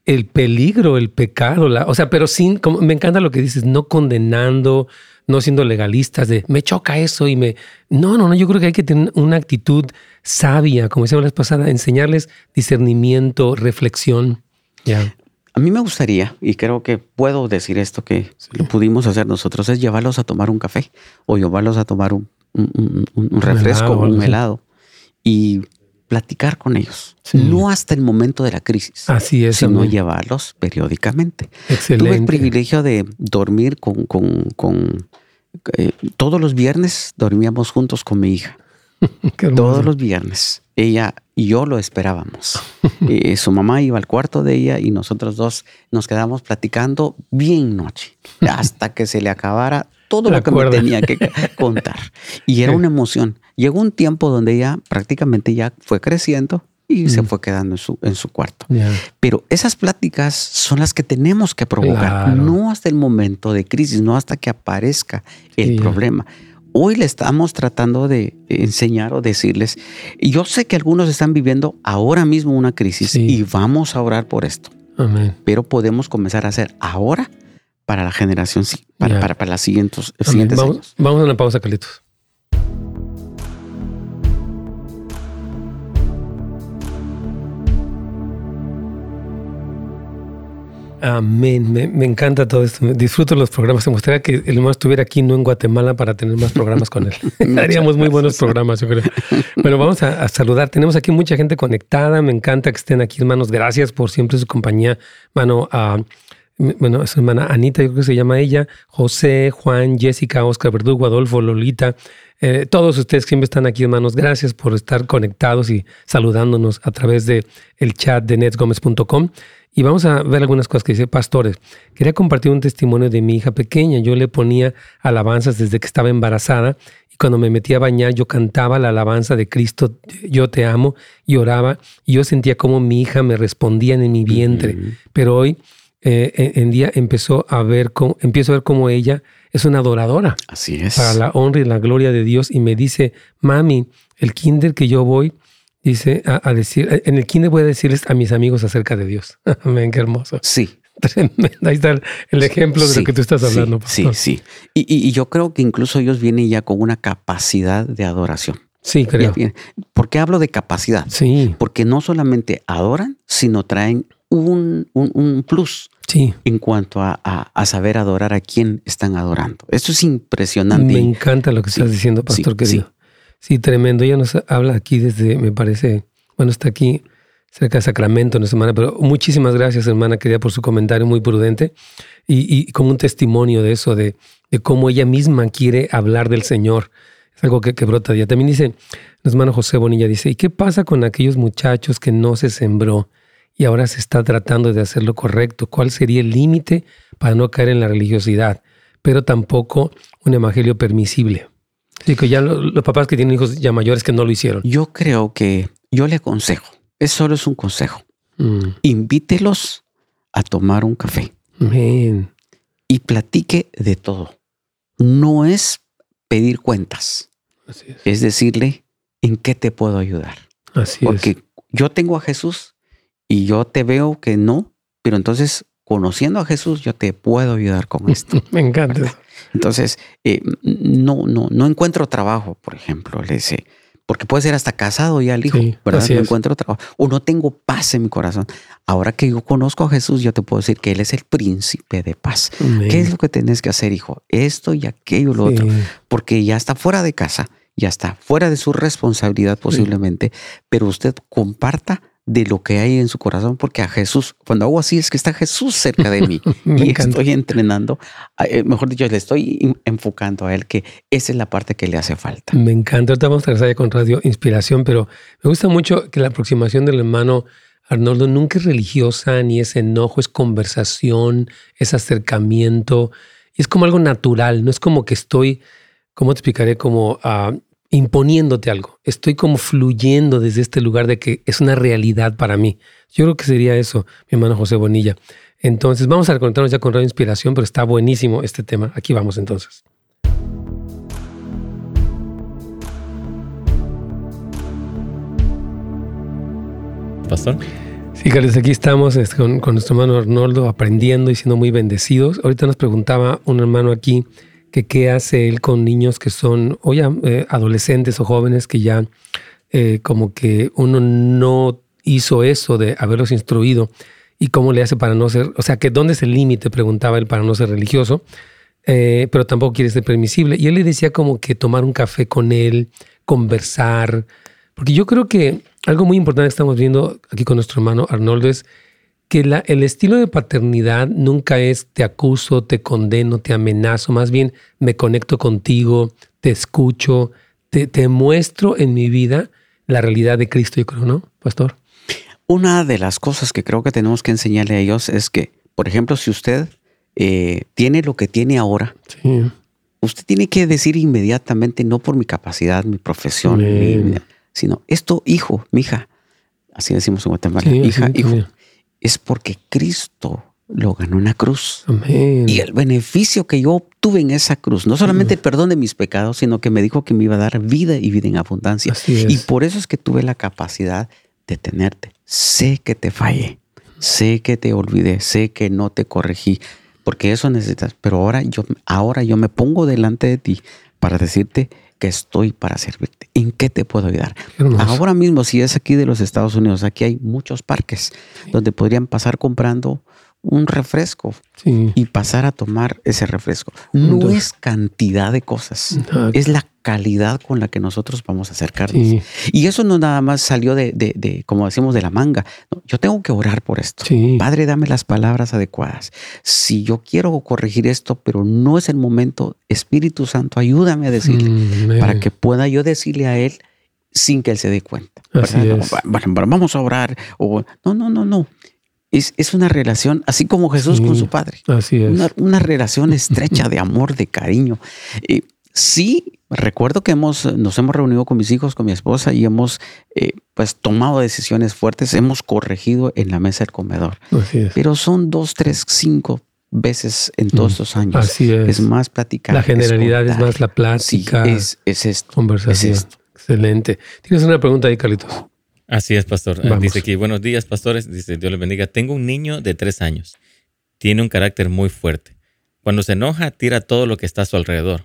el peligro, el pecado, la, o sea, pero sin, como, me encanta lo que dices, no condenando, no siendo legalistas de me choca eso y me. No, no, no, yo creo que hay que tener una actitud sabia, como decíamos la vez pasada, enseñarles discernimiento, reflexión. Ya. A mí me gustaría, y creo que puedo decir esto que lo pudimos hacer nosotros, es llevarlos a tomar un café o llevarlos a tomar un, un, refresco, un helado. Y platicar con ellos. No hasta el momento de la crisis. Así es. Sino llevarlos periódicamente. Excelente. Tuve el privilegio de dormir con, con, eh, todos los viernes dormíamos juntos con mi hija. todos los viernes. Ella y yo lo esperábamos. Eh, su mamá iba al cuarto de ella y nosotros dos nos quedamos platicando bien noche, hasta que se le acabara todo lo que me tenía que contar. Y era una emoción. Llegó un tiempo donde ella prácticamente ya fue creciendo y se mm. fue quedando en su, en su cuarto. Pero esas pláticas son las que tenemos que provocar, no hasta el momento de crisis, no hasta que aparezca el problema. Hoy le estamos tratando de enseñar o decirles, y yo sé que algunos están viviendo ahora mismo una crisis y vamos a orar por esto. Pero podemos comenzar a hacer ahora para la generación, para, para, para, las siguientes, siguientes vamos, años. Vamos a una pausa, Carlitos. Amén. Me, encanta todo esto. Disfruto los programas. Me gustaría que el hermano estuviera aquí, no en Guatemala, para tener más programas con él. Haríamos muy buenos programas, yo creo. Bueno, vamos a, saludar. Tenemos aquí mucha gente conectada. Me encanta que estén aquí, hermanos. Gracias por siempre su compañía. Mano, a bueno, su hermana Anita, yo creo que se llama ella, José, Juan, Jessica, Oscar Verdugo, Adolfo, Lolita, eh, todos ustedes que siempre están aquí, hermanos, gracias por estar conectados y saludándonos a través de el chat de netsgomez.com. Y vamos a ver algunas cosas que dice Pastores. Quería compartir un testimonio de mi hija pequeña. Yo le ponía alabanzas desde que estaba embarazada y cuando me metía a bañar yo cantaba la alabanza de Cristo, yo te amo, y oraba y yo sentía como mi hija me respondía en mi vientre. Pero hoy eh, en día empezó a ver cómo, empiezo a ver cómo ella es una adoradora. Así es. Para la honra y la gloria de Dios y me dice, mami, el kinder que yo voy dice a, decir, en el kinder voy a decirles a mis amigos acerca de Dios. Amén, qué hermoso. Sí. Ahí está el, ejemplo de lo que tú estás hablando. Sí, sí. Y, yo creo que incluso ellos vienen ya con una capacidad de adoración. Sí, creo. ¿Por qué hablo de capacidad? Sí. Porque no solamente adoran, sino traen un, un, plus sí. en cuanto a, a, saber adorar a quien están adorando. Esto es impresionante. Me encanta lo que estás diciendo, pastor querido. Sí, tremendo. Ella nos habla aquí desde, me parece, bueno, está aquí cerca de Sacramento, nuestra hermana, pero muchísimas gracias, hermana querida, por su comentario muy prudente y, como un testimonio de eso, de, de, cómo ella misma quiere hablar del Señor. Es algo que, que brota de ella. También dice, nuestra hermana José Bonilla dice, ¿y qué pasa con aquellos muchachos que no se sembró y ahora se está tratando de hacer lo correcto? ¿Cuál sería el límite para no caer en la religiosidad, pero tampoco un evangelio permisible? Sí, que ya los, papás que tienen hijos ya mayores que no lo hicieron. Yo creo que yo le aconsejo, es solo es un consejo. Mm. Invítelos a tomar un café. Y platique de todo. No es pedir cuentas. es. decirle en qué te puedo ayudar. Así Porque yo tengo a Jesús y yo te veo que no, pero entonces conociendo a Jesús yo te puedo ayudar con esto. Me encanta. Entonces, eh, no, no, no encuentro trabajo, por ejemplo, le dice, porque puede ser hasta casado ya el hijo, ¿verdad? No encuentro trabajo o no tengo paz en mi corazón. Ahora que yo conozco a Jesús, yo te puedo decir que Él es el príncipe de paz. ¿Qué es lo que tienes que hacer, hijo? Esto y aquello lo otro, porque ya está fuera de casa, ya está fuera de su responsabilidad posiblemente, pero usted comparta de lo que hay en su corazón, porque a Jesús, cuando hago así es que está Jesús cerca de mí y estoy entrenando, eh, mejor dicho, le estoy enfocando a él que esa es la parte que le hace falta. Me encanta, ahorita vamos a regresar con Radio Inspiración, pero me gusta mucho que la aproximación del hermano Arnoldo nunca es religiosa, ni es enojo, es conversación, es acercamiento, y es como algo natural, no es como que estoy, ¿cómo te explicaré? Como uh, imponiéndote algo. Estoy como fluyendo desde este lugar de que es una realidad para mí. Yo creo que sería eso, mi hermano José Bonilla. Entonces, vamos a conectarnos ya con Radio Inspiración, pero está buenísimo este tema. Aquí vamos entonces. Pastor. Sí, Carlos, aquí estamos este, con, con nuestro hermano Arnoldo aprendiendo y siendo muy bendecidos. Ahorita nos preguntaba un hermano aquí qué hace él con niños que son o eh, adolescentes o jóvenes que ya eh, como que uno no hizo eso de haberlos instruido y cómo le hace para no ser, o sea, que dónde es el límite, preguntaba él, para no ser religioso, eh, pero tampoco quiere ser permisible. Y él le decía como que tomar un café con él, conversar, porque yo creo que algo muy importante que estamos viendo aquí con nuestro hermano Arnoldo es que la, el estilo de paternidad nunca es te acuso, te condeno, te amenazo, más bien me conecto contigo, te escucho, te, te muestro en mi vida la realidad de Cristo, yo creo, ¿no, pastor? Una de las cosas que creo que tenemos que enseñarle a ellos es que, por ejemplo, si usted eh, tiene lo que tiene ahora, usted tiene que decir inmediatamente, no por mi capacidad, mi profesión, sino esto, hijo, mi hija, así decimos en Guatemala, hija, hijo, es porque Cristo lo ganó en la cruz. Y el beneficio que yo obtuve en esa cruz, no solamente el perdón de mis pecados, sino que me dijo que me iba a dar vida y vida en abundancia. Y por eso es que tuve la capacidad de tenerte. Sé que te fallé, sé que te olvidé, sé que no te corregí, porque eso necesitas. Pero ahora yo, ahora yo me pongo delante de ti para decirte que estoy para servirte. ¿En qué te puedo ayudar? Ahora mismo, si es aquí de los Estados Unidos, aquí hay muchos parques donde podrían pasar comprando un refresco y pasar a tomar ese refresco. No es cantidad de cosas, es la calidad con la que nosotros vamos a acercarnos. Y eso no nada más salió de, como decimos, de la manga. yo tengo que orar por esto. Padre, dame las palabras adecuadas. Si yo quiero corregir esto, pero no es el momento, Espíritu Santo, ayúdame a decirle mm, para que pueda yo decirle a Él sin que Él se dé cuenta. bueno, vamos a orar. O, no, no, no, no. Es, una relación, así como Jesús con su padre. Así es. Una, relación estrecha de amor, de cariño. Eh, sí, recuerdo que hemos, nos hemos reunido con mis hijos, con mi esposa y hemos eh, pues tomado decisiones fuertes, hemos corregido en la mesa del comedor. Así es. Pero son dos, tres, cinco veces en todos estos años. Así es. Es más platicar. La generalidad es, más la plática. es, es esto. Conversación. Es esto. Excelente. ¿Tienes una pregunta ahí, Carlitos? Así es, pastor. Dice aquí, buenos días, pastores. Dice, Dios les bendiga. Tengo un niño de tres años. Tiene un carácter muy fuerte. Cuando se enoja, tira todo lo que está a su alrededor.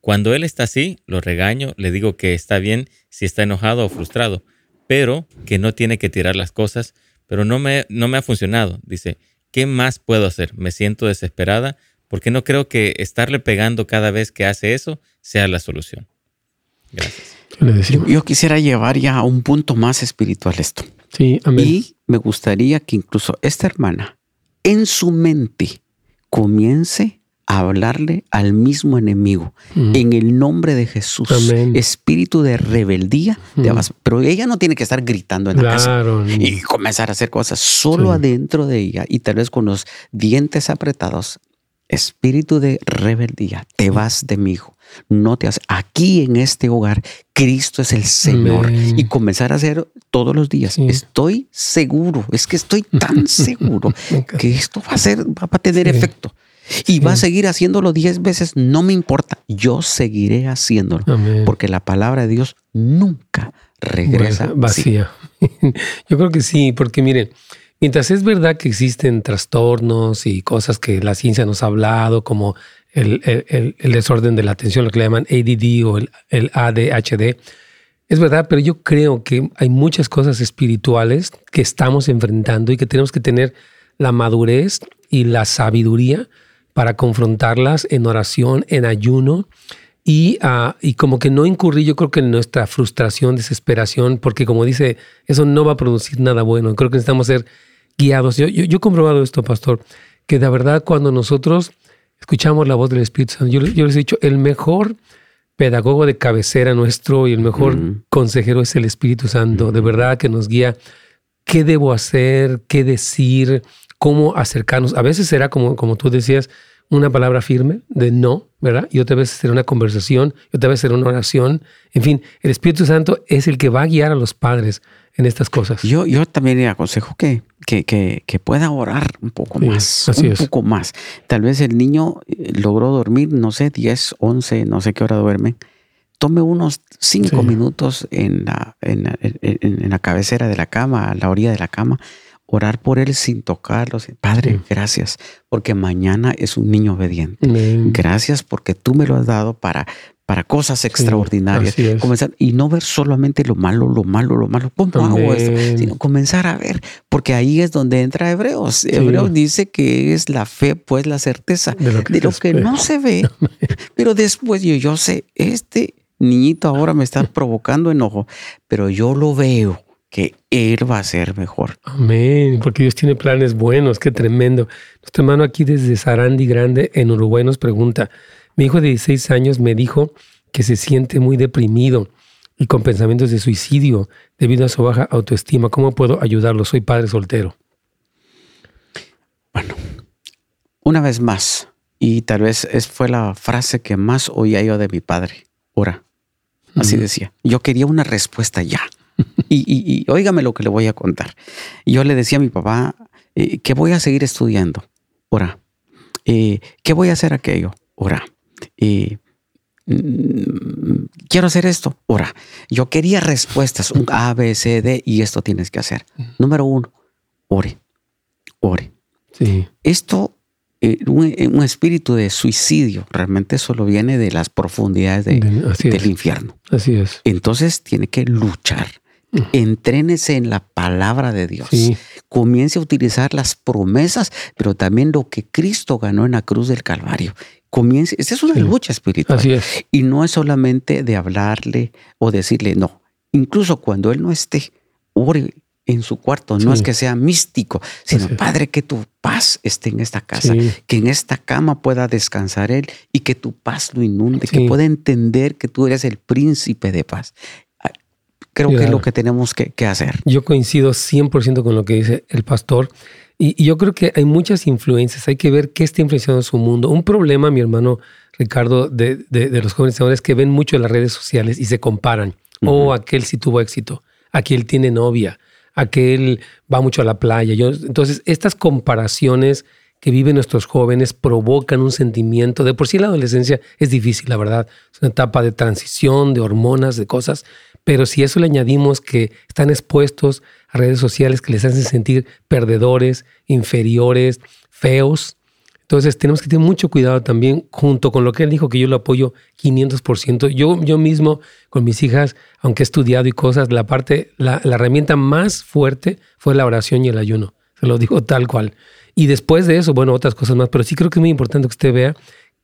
Cuando él está así, lo regaño, le digo que está bien si está enojado o frustrado, pero que no tiene que tirar las cosas, pero no me, no me ha funcionado. Dice, ¿qué más puedo hacer? Me siento desesperada porque no creo que estarle pegando cada vez que hace eso sea la solución. Gracias. Yo, quisiera llevar ya a un punto más espiritual esto. Sí, amén. Y me gustaría que incluso esta hermana en su mente comience a hablarle al mismo enemigo mm. en el nombre de Jesús. Espíritu de rebeldía. Mm. pero ella no tiene que estar gritando en la casa y comenzar a hacer cosas solo adentro de ella y tal vez con los dientes apretados. Espíritu de rebeldía, te mm. vas de mi hijo no te hace. Aquí en este hogar, Cristo es el Señor. Y comenzar a hacer todos los días. Estoy seguro, es que estoy tan seguro que esto va a ser, va a tener efecto. Y va a seguir haciéndolo diez veces, no me importa, yo seguiré haciéndolo. Porque la palabra de Dios nunca regresa vacía. Yo creo que sí, porque miren, mientras es verdad que existen trastornos y cosas que la ciencia nos ha hablado, como el, desorden de la atención, lo que le llaman ADD o el, ADHD. Es verdad, pero yo creo que hay muchas cosas espirituales que estamos enfrentando y que tenemos que tener la madurez y la sabiduría para confrontarlas en oración, en ayuno y, uh, y, como que no incurrir yo creo que en nuestra frustración, desesperación, porque como dice, eso no va a producir nada bueno. Creo que necesitamos ser guiados. Yo, yo, yo he comprobado esto, pastor, que de verdad cuando nosotros escuchamos la voz del Espíritu Santo. Yo, les he dicho, el mejor pedagogo de cabecera nuestro y el mejor consejero es el Espíritu Santo, de verdad que nos guía qué debo hacer, qué decir, cómo acercarnos. A veces será como, como tú decías, una palabra firme de no, ¿verdad? Y otra vez será una conversación, y otra vez será una oración. En fin, el Espíritu Santo es el que va a guiar a los padres en estas cosas. Yo, yo también le aconsejo que, que, que, pueda orar un poco más, un poco más. Tal vez el niño eh, logró dormir, no sé, 10, 11, no sé qué hora duermen. Tome unos 5 minutos en la, en, en, la cabecera de la cama, a la orilla de la cama, orar por él sin tocarlo. Padre, gracias, porque mañana es un niño obediente. Gracias porque tú me lo has dado para, para cosas extraordinarias. comenzar, y no ver solamente lo malo, lo malo, lo malo. ¿Cómo hago esto? Sino comenzar a ver, porque ahí es donde entra Hebreos. Hebreos dice que es la fe, pues la certeza de lo que, no se ve. pero después yo, yo sé, este niñito ahora me está provocando enojo, pero yo lo veo que Él va a ser mejor. Amén, porque Dios tiene planes buenos, qué tremendo. Nuestro hermano aquí desde Sarandi Grande en Uruguay nos pregunta, mi hijo de 16 años me dijo que se siente muy deprimido y con pensamientos de suicidio debido a su baja autoestima. ¿Cómo puedo ayudarlo? Soy padre soltero. Bueno, una vez más, y tal vez es, fue la frase que más oía yo de mi padre, ora. Así decía. Yo quería una respuesta ya. y, y, y, óigame lo que le voy a contar. Yo le decía a mi papá eh, que voy a seguir estudiando. Ora. Eh, ¿Qué voy a hacer aquello? Ora. Eh, mm, quiero hacer esto. Ora. Yo quería respuestas. Un A, B, C, D y esto tienes que hacer. Número uno. Ore. Ore. Sí. Esto eh, un, espíritu de suicidio realmente solo viene de las profundidades del infierno. Así es. Entonces tiene que luchar. Entrénese en la palabra de Dios. Comience a utilizar las promesas, pero también lo que Cristo ganó en la cruz del Calvario. Comience, esa es una lucha espiritual. Así es. Y no es solamente de hablarle o decirle no. Incluso cuando Él no esté, ore en su cuarto. No es que sea místico, sino Padre, que tu paz esté en esta casa, que en esta cama pueda descansar Él y que tu paz lo inunde, que pueda entender que tú eres el príncipe de paz. Creo que es lo que tenemos que, hacer. Yo coincido 100% con lo que dice el pastor. Y, yo creo que hay muchas influencias. Hay que ver qué está influenciando su mundo. Un problema, mi hermano Ricardo, de, los jóvenes ahora es que ven mucho en las redes sociales y se comparan. Oh, aquel sí tuvo éxito. Aquel tiene novia aquel va mucho a la playa. Yo, entonces, estas comparaciones que viven nuestros jóvenes provocan un sentimiento. De por sí la adolescencia es difícil, la verdad. Es una etapa de transición, de hormonas, de cosas. Pero si eso le añadimos que están expuestos a redes sociales que les hacen sentir perdedores, inferiores, feos, entonces tenemos que tener mucho cuidado también, junto con lo que él dijo, que yo lo apoyo 500%. Yo, yo mismo, con mis hijas, aunque he estudiado y cosas, la parte, la, herramienta más fuerte fue la oración y el ayuno. Se lo digo tal cual. Y después de eso, bueno, otras cosas más, pero sí creo que es muy importante que usted vea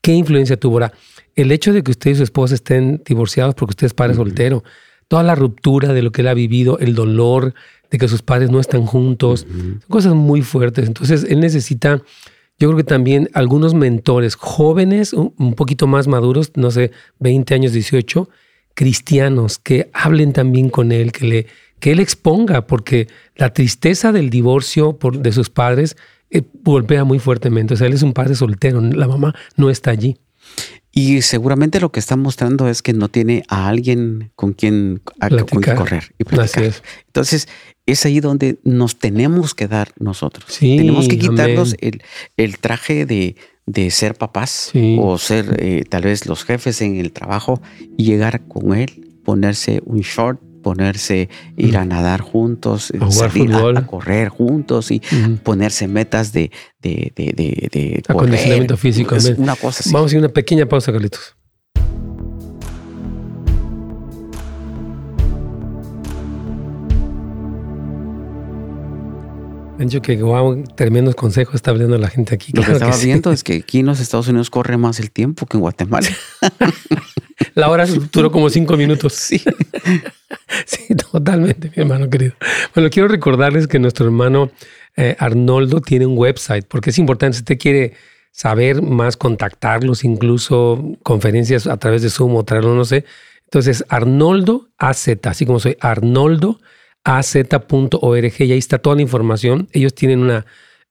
qué influencia tuvo. Ahora, el hecho de que usted y su esposa estén divorciados porque usted es padre soltero, toda la ruptura de lo que él ha vivido, el dolor de que sus padres no están juntos, son cosas muy fuertes. Entonces, él necesita yo creo que también algunos mentores jóvenes, un poquito más maduros, no sé, 20 años, 18, cristianos, que hablen también con él, que, le, que él exponga, porque la tristeza del divorcio por, de sus padres eh, golpea muy fuertemente. O sea, él es un padre soltero, la mamá no está allí. Y seguramente lo que está mostrando es que no tiene a alguien con quien, correr y platicar. Entonces, es ahí donde nos tenemos que dar nosotros. tenemos que quitarnos el, traje de, ser papás o ser eh, tal vez los jefes en el trabajo y llegar con él, ponerse un short ponerse, ir a nadar juntos, a salir a, correr juntos y ponerse metas de, de, de, de, acondicionamiento físico. una cosa así. Vamos a ir una pequeña pausa, Carlitos. Han dicho que wow, tremendos consejos está hablando la gente aquí. Lo que estaba viendo es que aquí en los Estados Unidos corre más el tiempo que en Guatemala. la hora duró como cinco minutos. Sí. Sí, totalmente, mi hermano querido. Bueno, quiero recordarles que nuestro hermano eh, Arnoldo tiene un website, porque es importante, si usted quiere saber más, contactarlos, incluso conferencias a través de Zoom o traerlo, no sé. Entonces, Arnoldo AZ, así como soy, Arnoldo az.org y ahí está toda la información. Ellos tienen una,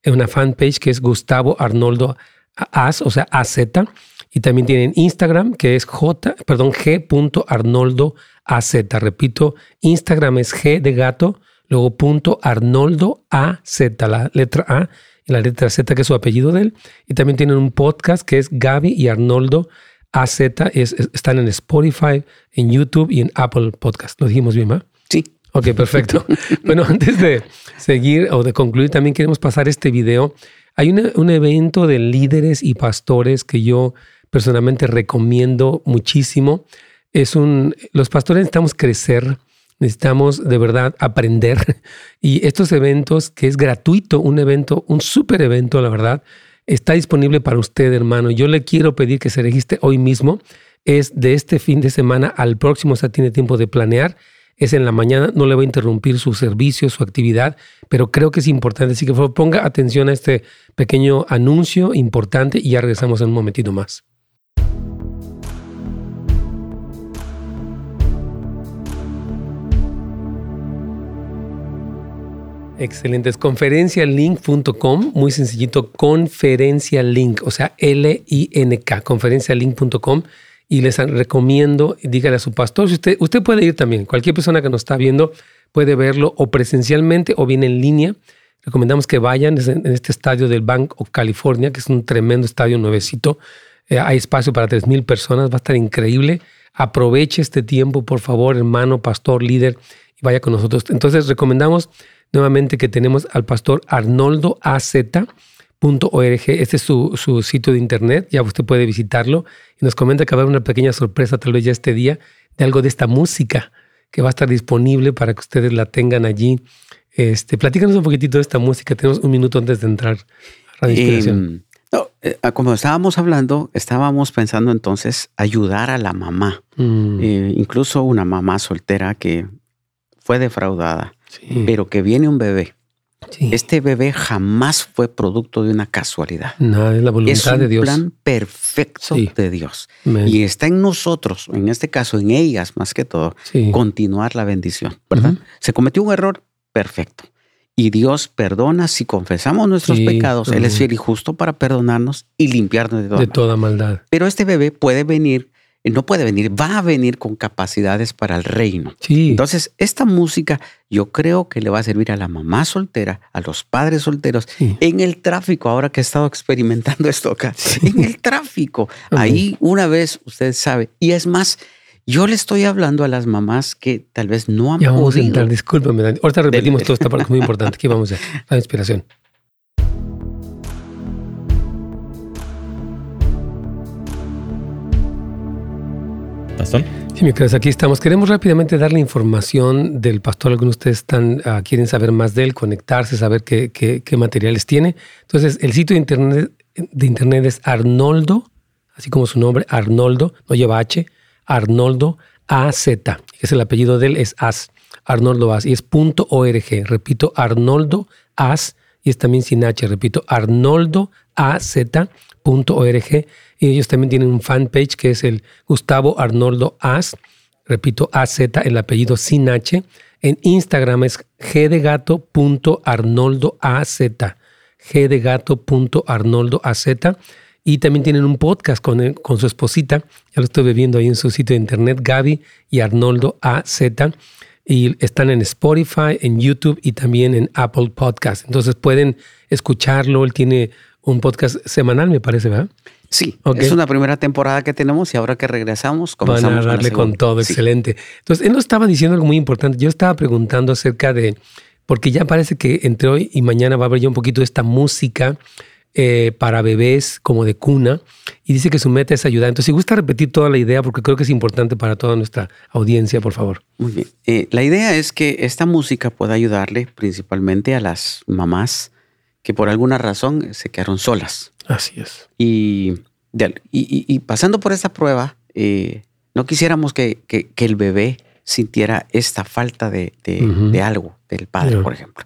una fanpage que es Gustavo Arnoldo Az, o sea, AZ, y también tienen Instagram que es J, perdón, G.Arnoldo AZ. Repito, Instagram es G de gato, luego punto Arnoldo AZ, la letra A y la letra Z, que es su apellido de él. Y también tienen un podcast que es Gaby y Arnoldo AZ. están en Spotify, en YouTube y en Apple Podcast. ¿Lo dijimos bien, ¿va? Sí. Ok, perfecto. bueno, antes de seguir o de concluir, también queremos pasar este video. Hay un evento de líderes y pastores que yo personalmente recomiendo muchísimo es un, los pastores necesitamos crecer, necesitamos de verdad aprender y estos eventos que es gratuito, un evento, un súper evento, la verdad, está disponible para usted, hermano. Yo le quiero pedir que se registre hoy mismo. Es de este fin de semana al próximo, o sea, tiene tiempo de planear. Es en la mañana, no le voy a interrumpir su servicio, su actividad, pero creo que es importante, así que ponga atención a este pequeño anuncio importante y ya regresamos en un momentito más. Excelente, es conferencialink.com, muy sencillito, conferencialink, o sea, L-I-N-K, conferencialink.com y les recomiendo, dígale a su pastor, si usted, usted puede ir también, cualquier persona que nos está viendo puede verlo o presencialmente o bien en línea. Recomendamos que vayan en este estadio del Bank of California, que es un tremendo estadio nuevecito. Eh, hay espacio para 3.000 personas, va a estar increíble. Aproveche este tiempo, por favor, hermano, pastor, líder, y vaya con nosotros. Entonces, recomendamos nuevamente que tenemos al pastor Arnoldo AZ este es su, sitio de internet, ya usted puede visitarlo. Y nos comenta que va a haber una pequeña sorpresa, tal vez ya este día, de algo de esta música que va a estar disponible para que ustedes la tengan allí. Este, platícanos un poquitito de esta música. Tenemos un minuto antes de entrar a la inspiración. Em, eh, ah, como estábamos hablando, estábamos pensando entonces ayudar a la mamá, mm. eh, incluso una mamá soltera que fue defraudada, pero que viene un bebé este bebé jamás fue producto de una casualidad. No, es la voluntad de Dios. Es un plan perfecto de Dios. Y está en nosotros, en este caso en ellas más que todo, continuar la bendición, ¿verdad? Se cometió un error perfecto. Y Dios perdona si confesamos nuestros pecados. Él es fiel y justo para perdonarnos y limpiarnos de toda, de toda maldad. Pero este bebé puede venir no puede venir, va a venir con capacidades para el reino. Entonces, esta música yo creo que le va a servir a la mamá soltera, a los padres solteros, en el tráfico, ahora que he estado experimentando esto acá, en el tráfico. Ahí una vez, usted sabe, y es más, yo le estoy hablando a las mamás que tal vez no han ya vamos A entrar, discúlpame, ahorita repetimos toda esta parte muy importante. Aquí vamos a la inspiración. Sí, mi queridos, aquí estamos. Queremos rápidamente darle información del pastor. Algunos de ustedes están, ah, quieren saber más de él, conectarse, saber qué, materiales tiene. Entonces, el sitio de internet, de internet es Arnoldo, así como su nombre, Arnoldo, no lleva H, Arnoldo AZ, es el apellido de él, es As, Arnoldo As, y es punto .org. Repito, Arnoldo As, y es también sin H, repito, Arnoldo AZ.org y ellos también tienen un fanpage que es el Gustavo Arnoldo As, repito, AZ, el apellido sin H. En Instagram es gdegato.arnoldoaz, gdegato.arnoldoaz. Y también tienen un podcast con, con su esposita, ya lo estoy viendo ahí en su sitio de internet, Gaby y Arnoldo AZ. Y están en Spotify, en YouTube y también en Apple Podcast. Entonces pueden escucharlo. Él tiene un podcast semanal, me parece, ¿verdad? Sí, es una primera temporada que tenemos y ahora que regresamos comenzamos Van a darle con, todo, excelente. Entonces, él nos estaba diciendo algo muy importante. Yo estaba preguntando acerca de, porque ya parece que entre hoy y mañana va a haber ya un poquito de esta música eh, para bebés como de cuna y dice que su meta es ayudar. Entonces, si gusta repetir toda la idea, porque creo que es importante para toda nuestra audiencia, por favor. Muy bien. Eh, la idea es que esta música pueda ayudarle principalmente a las mamás que por alguna razón se quedaron solas. Así es. Y, y, pasando por esta prueba, eh, no quisiéramos que, el bebé sintiera esta falta de, algo del padre, por ejemplo.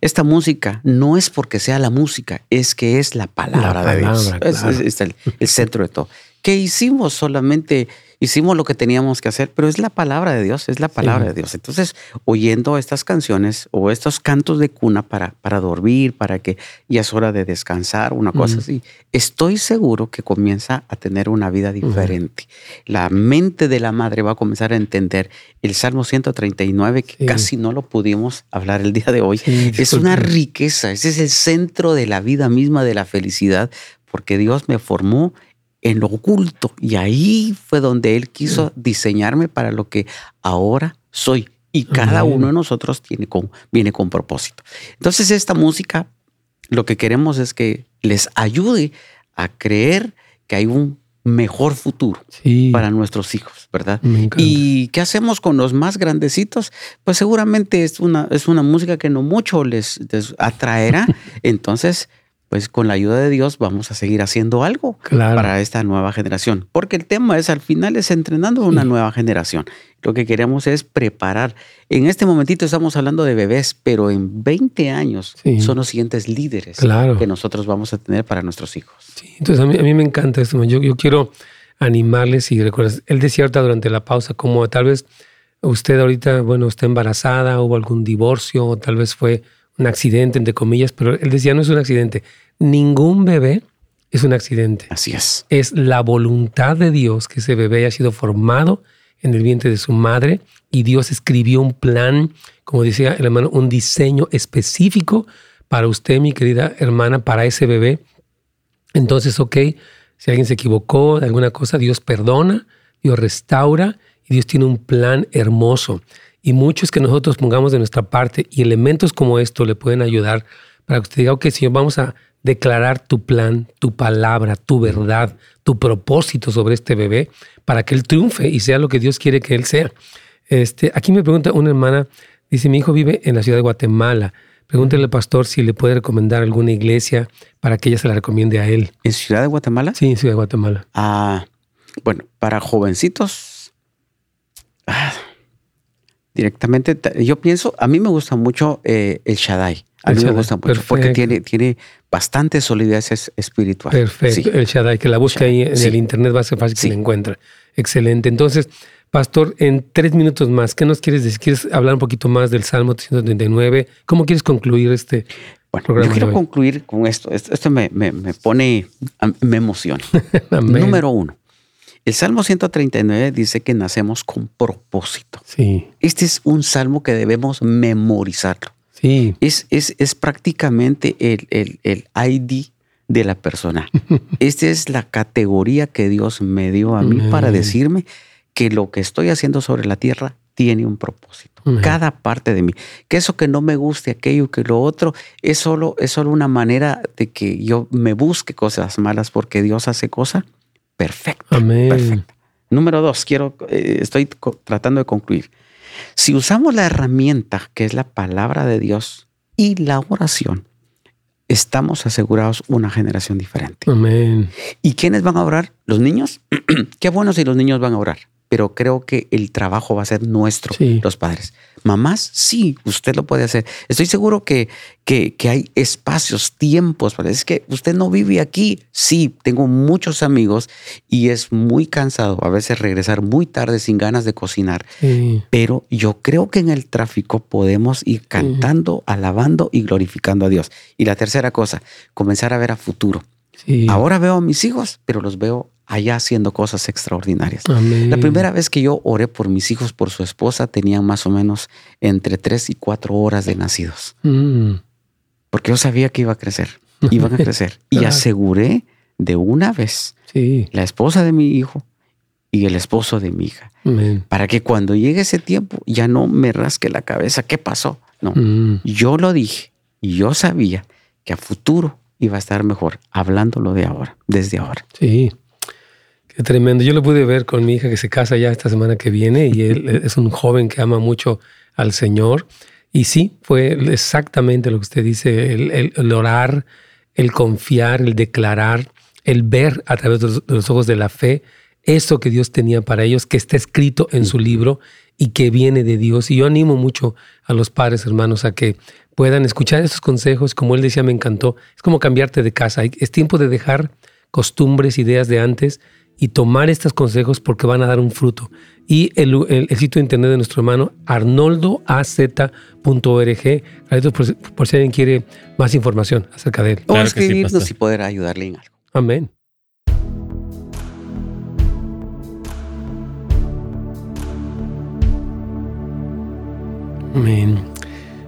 Esta música no es porque sea la música, es que es la palabra, de Dios. Es, el, el, centro de todo. ¿Qué hicimos solamente hicimos lo que teníamos que hacer, pero es la palabra de Dios, es la palabra de Dios. Entonces, oyendo estas canciones o estos cantos de cuna para, para dormir, para que ya es hora de descansar, una cosa así, estoy seguro que comienza a tener una vida diferente. La mente de la madre va a comenzar a entender el Salmo 139, que casi no lo pudimos hablar el día de hoy. es una riqueza, ese es el centro de la vida misma, de la felicidad, porque Dios me formó en lo oculto. Y ahí fue donde Él quiso diseñarme para lo que ahora soy. Y cada uno de nosotros tiene con, viene con propósito. Entonces esta música, lo que queremos es que les ayude a creer que hay un mejor futuro para nuestros hijos, ¿verdad? ¿Y qué hacemos con los más grandecitos? Pues seguramente es una, es una música que no mucho les, les atraerá. Entonces pues con la ayuda de Dios vamos a seguir haciendo algo para esta nueva generación. Porque el tema es al final es entrenando una nueva generación. Lo que queremos es preparar. En este momentito estamos hablando de bebés, pero en 20 años son los siguientes líderes que nosotros vamos a tener para nuestros hijos. entonces a mí, me encanta esto. Yo, yo quiero animarles y recuerdas, él decía ahorita durante la pausa como tal vez usted ahorita, bueno, está embarazada, hubo algún divorcio, o tal vez fue un accidente, entre comillas, pero él decía, no es un accidente. Ningún bebé es un accidente. Así es. Es la voluntad de Dios que ese bebé haya sido formado en el vientre de su madre y Dios escribió un plan, como decía el hermano, un diseño específico para usted, mi querida hermana, para ese bebé. Entonces, ok, si alguien se equivocó de alguna cosa, Dios perdona, Dios restaura y Dios tiene un plan hermoso y muchos que nosotros pongamos de nuestra parte y elementos como esto le pueden ayudar para que usted diga, ok, Señor, vamos a declarar tu plan, tu palabra, tu verdad, tu propósito sobre este bebé para que él triunfe y sea lo que Dios quiere que él sea. Este, aquí me pregunta una hermana, dice, mi hijo vive en la ciudad de Guatemala. Pregúntele al pastor si le puede recomendar alguna iglesia para que ella se la recomiende a él. ¿En Ciudad de Guatemala? Sí, en Ciudad de Guatemala. Ah, bueno, para jovencitos, ah, directamente. Yo pienso, a mí me gusta mucho eh, el Shaddai. A mí me gusta mucho porque tiene, tiene bastante solidez espiritual. Perfecto. El Shaddai, que la busque ahí en el internet va a ser fácil que la encuentre. Excelente. Entonces, Pastor, en tres minutos más, ¿qué nos quieres decir? ¿Quieres hablar un poquito más del Salmo 339? ¿Cómo quieres concluir este bueno, programa? Yo quiero concluir con esto. Esto, me, me, me, pone, me emociona. Número uno. El Salmo 139 dice que nacemos con propósito. Sí. Este es un salmo que debemos memorizarlo. Sí. Es, es, es prácticamente el, el, el, ID de la persona. Esta es la categoría que Dios me dio a mí para decirme que lo que estoy haciendo sobre la tierra tiene un propósito. Cada parte de mí. Que eso que no me guste, aquello que lo otro, es solo, es solo una manera de que yo me busque cosas malas porque Dios hace cosas Perfecto. Amén. Número dos, quiero, eh, estoy tratando de concluir. Si usamos la herramienta que es la palabra de Dios y la oración, estamos asegurados una generación diferente. Amén. ¿Y quiénes van a orar? ¿Los niños? Qué bueno si los niños van a orar pero creo que el trabajo va a ser nuestro, los padres. Mamás, sí, usted lo puede hacer. Estoy seguro que, que, que, hay espacios, tiempos. Es que usted no vive aquí. Sí, tengo muchos amigos y es muy cansado a veces regresar muy tarde sin ganas de cocinar. Pero yo creo que en el tráfico podemos ir cantando, alabando y glorificando a Dios. Y la tercera cosa, comenzar a ver a futuro. Ahora veo a mis hijos, pero los veo allá haciendo cosas extraordinarias. La primera vez que yo oré por mis hijos, por su esposa, tenían más o menos entre tres y cuatro horas de nacidos. Mm. Porque yo sabía que iba a crecer, iban a crecer. Y aseguré de una vez la esposa de mi hijo y el esposo de mi hija. Para que cuando llegue ese tiempo ya no me rasque la cabeza. ¿Qué pasó? No, mm. yo lo dije y yo sabía que a futuro iba a estar mejor hablándolo de ahora, desde ahora. Sí. Qué tremendo. Yo lo pude ver con mi hija que se casa ya esta semana que viene y él es un joven que ama mucho al Señor. Y sí, fue exactamente lo que usted dice, el, orar, el confiar, el declarar, el ver a través de los, ojos de la fe eso que Dios tenía para ellos, que está escrito en su libro y que viene de Dios. Y yo animo mucho a los padres, hermanos, a que puedan escuchar esos consejos. Como él decía, me encantó. Es como cambiarte de casa. Es tiempo de dejar costumbres, ideas de antes y tomar estos consejos porque van a dar un fruto. Y el, sitio de internet de nuestro hermano arnoldoaz.org, por, por si alguien quiere más información acerca de él. O escribirnos y poder ayudarle en algo. Amén. Amén.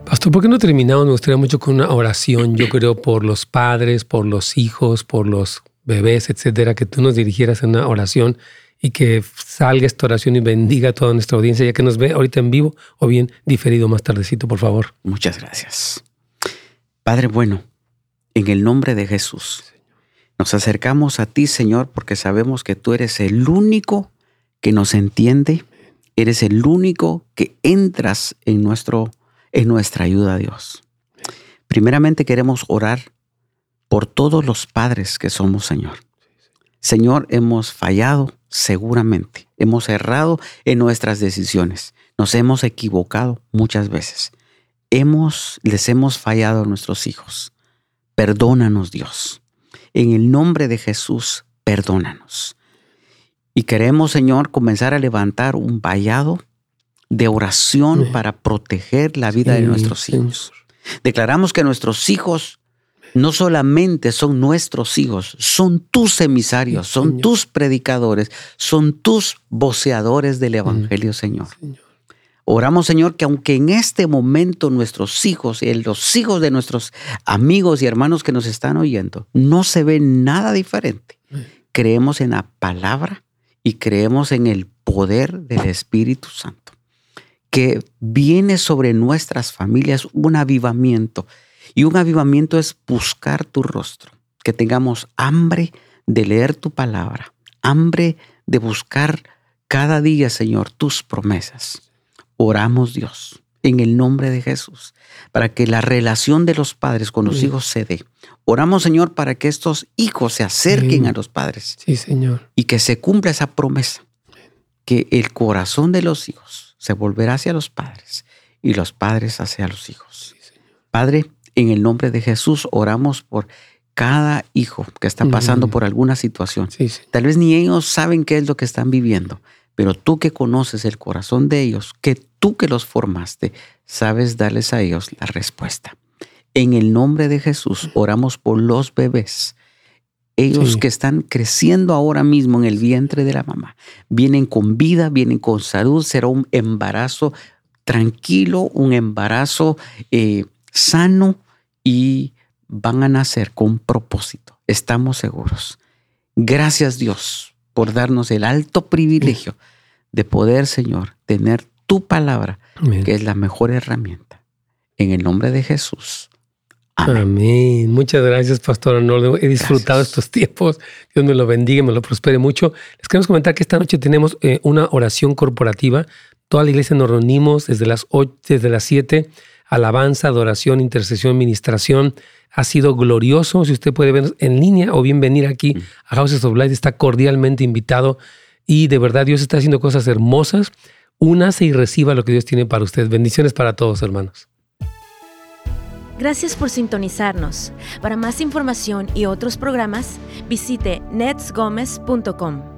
Pastor, ¿por qué no terminamos? Me gustaría mucho con una oración, yo creo, por los padres, por los hijos, por los bebés, etcétera, que tú nos dirigieras en una oración y que salga esta oración y bendiga a toda nuestra audiencia, ya que nos ve ahorita en vivo o bien diferido más tardecito, por favor. Muchas gracias. Padre bueno, en el nombre de Jesús, nos acercamos a ti, Señor, porque sabemos que tú eres el único que nos entiende, eres el único que entras en, nuestro, en nuestra ayuda, Dios. Primeramente queremos orar por todos los padres que somos, Señor. Señor, hemos fallado seguramente, hemos errado en nuestras decisiones, nos hemos equivocado muchas veces. Hemos, les hemos fallado a nuestros hijos. Perdónanos, Dios. En el nombre de Jesús, perdónanos. Y queremos, Señor, comenzar a levantar un vallado de oración para proteger la vida de nuestros hijos. Declaramos que nuestros hijos no solamente son nuestros hijos, son tus emisarios, son tus predicadores, son tus voceadores del Evangelio, Señor. Oramos, Señor, que aunque en este momento nuestros hijos y los hijos de nuestros amigos y hermanos que nos están oyendo no se ven nada diferente, creemos en la palabra y creemos en el poder del Espíritu Santo, que viene sobre nuestras familias un avivamiento y un avivamiento es buscar tu rostro, que tengamos hambre de leer tu palabra, hambre de buscar cada día, Señor, tus promesas. Oramos, Dios, en el nombre de Jesús, para que la relación de los padres con los hijos se dé. Oramos, Señor, para que estos hijos se acerquen a los padres. Sí, Señor. Y que se cumpla esa promesa, que el corazón de los hijos se volverá hacia los padres y los padres hacia los hijos. Padre, en el nombre de Jesús oramos por cada hijo que está pasando por alguna situación. Tal vez ni ellos saben qué es lo que están viviendo, pero tú que conoces el corazón de ellos, que tú que los formaste, sabes darles a ellos la respuesta. En el nombre de Jesús oramos por los bebés. Ellos que están creciendo ahora mismo en el vientre de la mamá, vienen con vida, vienen con salud, será un embarazo tranquilo, un embarazo eh, sano, y van a nacer con propósito. Estamos seguros. Gracias Dios por darnos el alto privilegio de poder, Señor, tener tu palabra, que es la mejor herramienta. En el nombre de Jesús. Amén. Muchas gracias, Pastor Arnoldo. He disfrutado estos tiempos. Dios me lo bendiga, me lo prospere mucho. Les queremos comentar que esta noche tenemos eh, una oración corporativa. Toda la iglesia nos reunimos desde las 8, desde las 7 alabanza, adoración, intercesión, ministración. Ha sido glorioso. Si usted puede ver en línea o bien venir aquí a Houses of Light, está cordialmente invitado. Y de verdad, Dios está haciendo cosas hermosas. Únase y reciba lo que Dios tiene para usted. Bendiciones para todos, hermanos. Gracias por sintonizarnos. Para más información y otros programas, visite netsgomez.com.